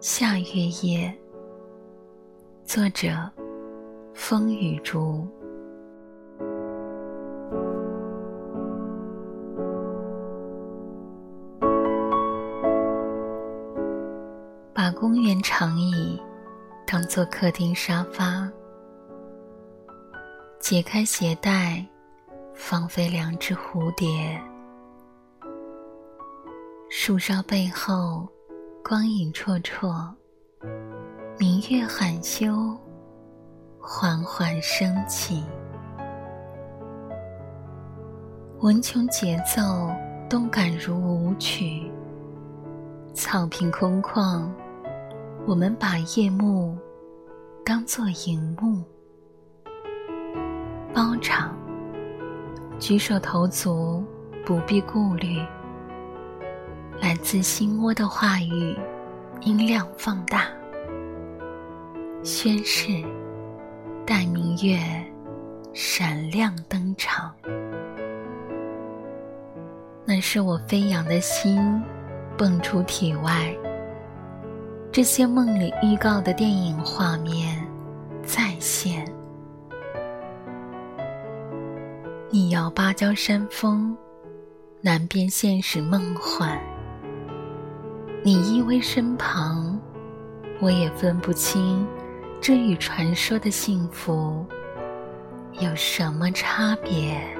夏月夜，作者：风雨竹。把公园长椅当做客厅沙发，解开鞋带，放飞两只蝴蝶。树梢背后。光影绰绰，明月含羞，缓缓升起。文琼节奏动感如舞曲。草坪空旷，我们把夜幕当作荧幕。包场，举手投足不必顾虑。来自心窝的话语，音量放大，宣誓，待明月闪亮登场。那是我飞扬的心，蹦出体外。这些梦里预告的电影画面再现。你摇芭蕉山峰，南边现实梦幻。你依偎身旁，我也分不清，这与传说的幸福有什么差别。